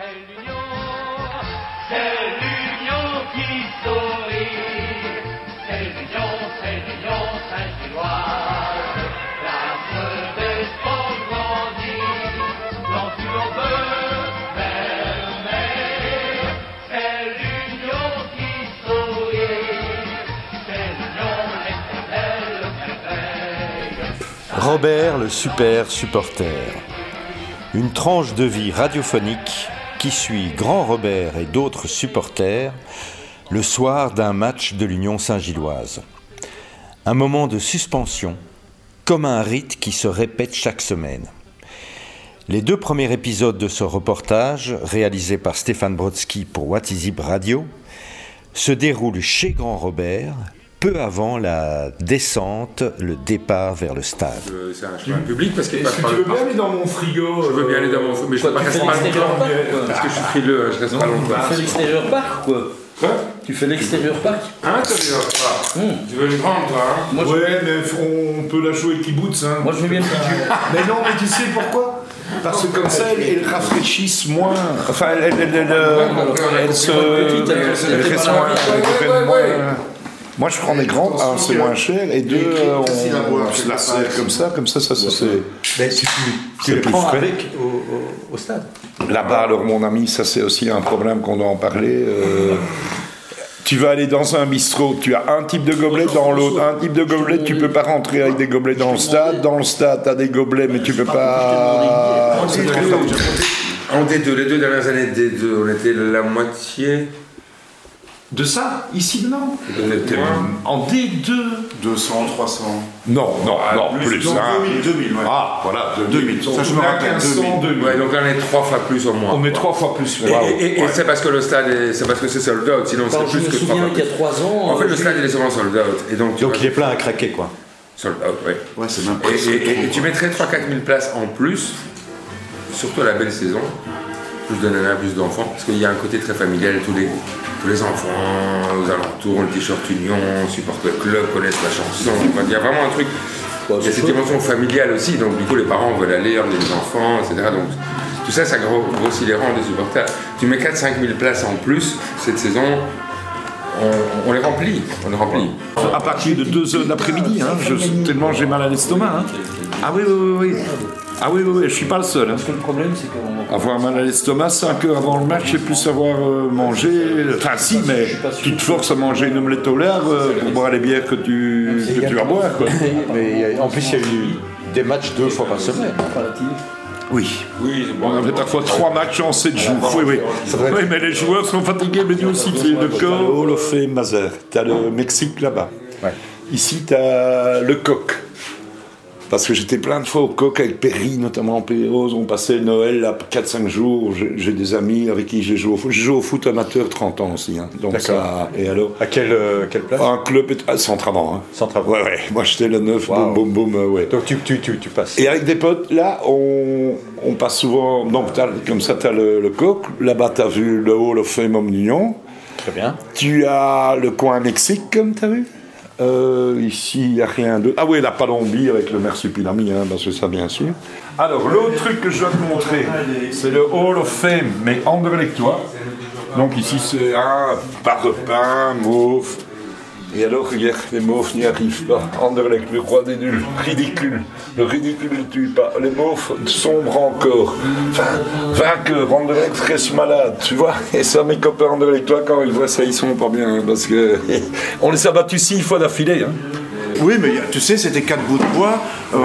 C'est l'union, c'est l'union qui sourit. C'est l'union, c'est l'union Saint-Gilloise. L'âme des sports grandit, dans une veut fermer. C'est l'union qui sourit. C'est l'union, l'éternelle merveille. Robert le super supporter. Une tranche de vie radiophonique qui suit Grand Robert et d'autres supporters le soir d'un match de l'Union Saint-Gilloise. Un moment de suspension, comme un rite qui se répète chaque semaine. Les deux premiers épisodes de ce reportage, réalisé par Stéphane Brodsky pour What Is It Radio, se déroulent chez Grand Robert, peu avant la descente, le départ vers le stade. Euh, C'est un chemin public parce qu'il passe par tu le veux bien parc. aller dans mon frigo Je veux bien aller dans mon mais je peux pas tu rester fais pas l'extérieur longtemps. parc. Parce que je suis frileux, je reste pas longtemps. Tu fais l'extérieur parc quoi Quoi Tu fais l'extérieur parc Hein, t'as vu, pas Hum. Tu veux une grande, toi, hein Moi, je- Ouais, mais on peut la jouer kibbutz. Hein. Moi je veux bien le Mais non, mais tu sais pourquoi? Parce que comme ça, elles, elles rafraîchissent moins. Enfin, elles, elles, elles, euh, elles se. Elles elles Moi, je prends des grandes, un, c'est moins cher, et deux, euh, on, on se la sert comme ça, comme ça, ça c'est. Mais tu, C'est les plus prends frais. avec au, au- au stade. Là-bas, alors mon ami, ça c'est aussi un problème qu'on doit en parler. euh, tu vas aller dans un bistrot, tu as un type de gobelet dans l'autre, un type de gobelet, tu peux pas rentrer avec des gobelets dans le stade. Dans le stade, tu as des gobelets, mais tu peux pas. C'est très fort. En D2, les deux dernières années de D2, on était la moitié. De ça Ici, moins. En D2 200, 300. Non, non, non, plus. Donc hein. 2000, 2000, ouais. Ah, voilà, 2000. Ça, je me est rappelle, 1500, 2000. Ouais, donc là, on est trois fois plus au moins. On met trois fois plus. Et, Waouh. et- et- et c'est parce que le stade est, c'est parce que c'est sold out, sinon c'est plus que trois souviens fois qu'il y a plus. trois ans. En fait, euh, le stade il est souvent sold out. Et donc, Donc il est plein à craquer, quoi. sold out, ouais. Ouais, c'est même Et, tu mettrais 3-4 000 places en plus, surtout à la belle saison, plus de nanas, plus d'enfants, parce qu'il y a un côté très familial, tous les, tous les enfants aux alentours, le t-shirt Union, supportent le club, connaissent la chanson, il y a vraiment un truc, il y a cette dimension familiale aussi, donc du coup les parents veulent aller, emmener les enfants, etc. Donc tout ça, ça gros- grossit les rangs des supporters. Tu mets 4-5 000 places en plus cette saison, on, on les remplit, on les remplit. À partir de 2h de l'après-midi, hein, je- tellement j'ai mal à l'estomac. hein. Ah oui, oui, oui, oui. Ah oui, oui, oui, je suis pas le seul. hein. Parce que le problème c'est qu'on Avoir mal à l'estomac 5 heures avant le match et plus savoir euh, manger. Enfin, si, mais tu te forces à manger une omelette au lard euh, pour boire les bières que tu, que tu vas boire. Quoi. Mais en plus, il y a eu des matchs deux fois par semaine. Oui. Oui, On avait parfois trois matchs en 7 jours. Oui, oui. Oui, mais les joueurs sont fatigués, mais nous aussi, c'est le corps. Fame Mazer. T'as le Mexique là-bas. Ici, t'as le coq. Parce que j'étais plein de fois au coq avec Perry, notamment en Pays Rose. On passait Noël là, 4-5 jours. J'ai des amis avec qui j'ai joué au foot. J'ai joué au foot amateur 30 ans aussi. hein. Donc ça. Et alors À quelle, euh, quelle place? Un club est- ah, sans travaux. Hein. Sans travaux. Ouais, ouais. Moi, j'étais le 9, Wow. boum, boum, boum, euh, ouais. Donc tu, tu, tu, tu passes. Et avec des potes, là, on, on passe souvent. Donc, comme ça, tu as le, le coq. Là-bas, tu as vu le Hall of Fame Omnion. Très bien. Tu as le coin Mexique, comme tu as vu? Euh, ici, il n'y a rien de. Ah oui, la Palombie avec le Marsupilami, hein, parce que ça, bien sûr. Alors, l'autre truc que je dois te montrer, c'est le Hall of Fame, mais Anderlechtois. Donc, ici, c'est un parpaing, mauve. Et alors, hier, les mauves n'y arrivent pas. Anderlecht, le roi des nuls, ridicule. Le ridicule ne tue pas. Les mauves sombrent encore. Enfin, vainqueur, Anderlecht reste malade, tu vois. Et ça, mes copains Anderlechtois, quand ils voient ça, ils sont pas bien. hein, parce que on les a battus six fois d'affilée. Hein. Oui, mais tu sais, c'était quatre bouts de bois euh,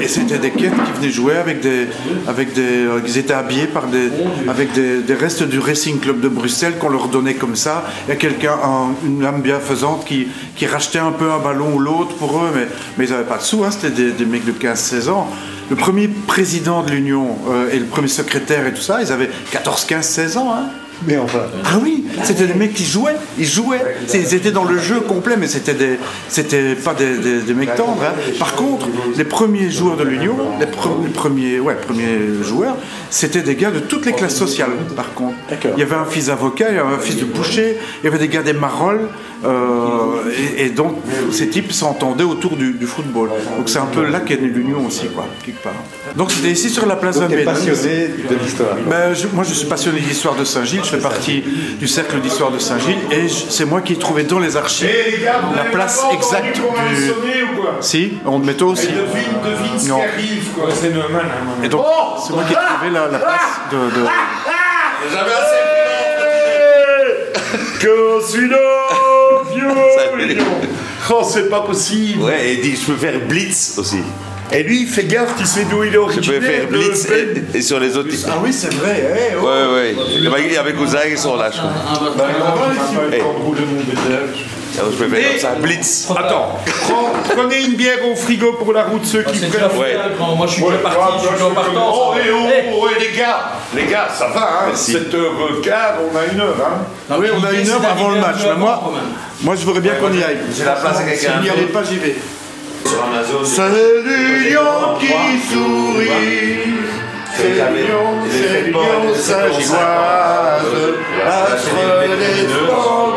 et c'était des quêtes qui venaient jouer avec des, avec des, euh, ils étaient habillés par des, avec des, des restes du Racing Club de Bruxelles qu'on leur donnait comme ça. Il y a quelqu'un, un- une âme bienfaisante qui, qui rachetait un peu un ballon ou l'autre pour eux, mais, mais ils n'avaient pas de sous. Hein, c'était des, des mecs de 15-16 ans. Le premier président de l'Union euh, et le premier secrétaire et tout ça, ils avaient 14, 15, 16 ans. Hein. Mais enfin. Ah oui, c'était des mecs qui jouaient, ils jouaient. Ils étaient dans le jeu complet, mais c'était des, c'était pas des, des- des mecs tendres. hein. Par contre, les premiers joueurs de l'Union, les, pre- les premiers, ouais, premiers joueurs, c'était des gars de toutes les classes sociales. Par contre, il y avait un fils d'avocat, il y avait un fils de boucher, il y avait des gars des Marolles, euh, et, et donc ces types s'entendaient autour du, du football. Donc c'est un peu là qu'est née l'Union aussi, quoi, quelque part. Donc c'était ici sur la place Donc, Abbé. passionné de l'histoire. Ben, moi, je suis passionné d'histoire de Saint-Gilles. Je fais partie du cercle d'histoire de Saint-Gilles et c'est moi qui ai trouvé dans les archives la place exacte du. Si, on met toi aussi. devine Non. arrive, quoi. Hein, Et donc, c'est moi qui ai trouvé la, la place de. de- Que suis Salut. vieux Oh, c'est pas possible. Ouais, et dit, je peux faire Blitz aussi. Et lui, fais gaffe, tu sais d'où il est Je peux originaire faire de Blitz et, et sur les autres. Ah oui, c'est vrai. eh, oh. Ouais, ouais. Il y a mes cousins qui sont là, je crois. Eh. Alors, je peux faire comme ça, Blitz. Attends, prends- prenez une bière au frigo pour la route, ceux qui C'est prennent. Ouais. fait, grand. Moi, je suis déjà parti, je suis en partance. Oh, eh, oh, oh, eh, les gars, les gars, ça va, hein, Merci. 7h15, on a une heure, hein. non, Oui, on a une heure avant le match. Mais moi, moi, je voudrais bien qu'on y aille. J'ai la place à Si quelqu'un vous n'y allez pas, j'y vais. C'est l'Union qui sourit. C'est l'Union, c'est l'Union Saint-Gilloise. Astre des sports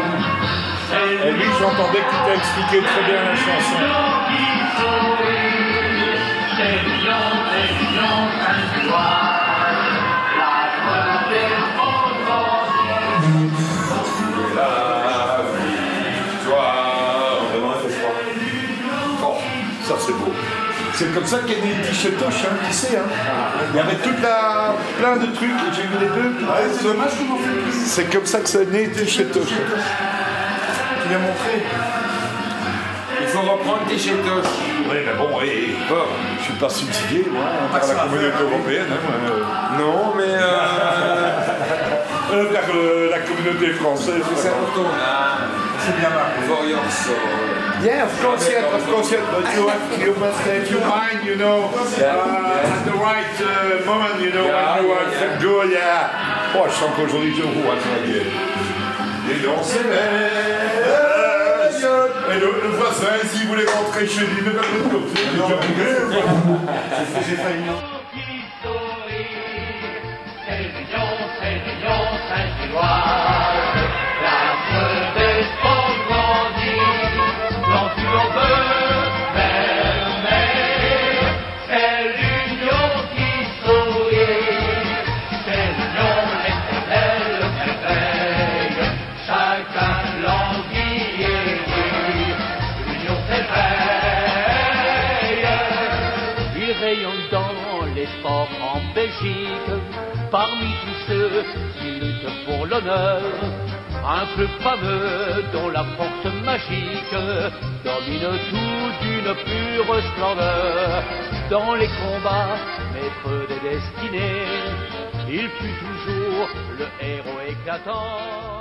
Et lui, j'entendais qu'il t'a expliqué très bien la chanson. Oh, ça c'est beau. C'est comme ça qu'est né le t-shirt Toche, hein, tu sais. Hein. Il y avait toute la... plein de trucs, et j'ai vu les deux. c'est dommage qu'on en fait plus. C'est comme ça que c'est né le l'as montré. Il faut reprendre tes chétoches. Oui, mais bon, et, je suis pas subsidié, moi, par la communauté européenne. hein, euh. Non, mais euh, Euh, par le- la communauté française. ça retourne à C'est bien marqué. Warriors. so, Yeah, of course, yeah, of course, yeah, but you, have, you must have your mind, you know, uh, at the right uh, moment, you know, when you are yeah. good, yeah. Oh, je sens qu'aujourd'hui, je à la gueule. Et on s'élève. Et le, le voisin, s'il voulait rentrer chez lui, ne va pas comme ça. J'ai failli. sourit. C'est Belgique, parmi tous ceux qui luttent pour l'honneur. Un club fameux dont la force magique domine tout d'une pure splendeur. Dans les combats, maître des destinées, il fut toujours le héros éclatant.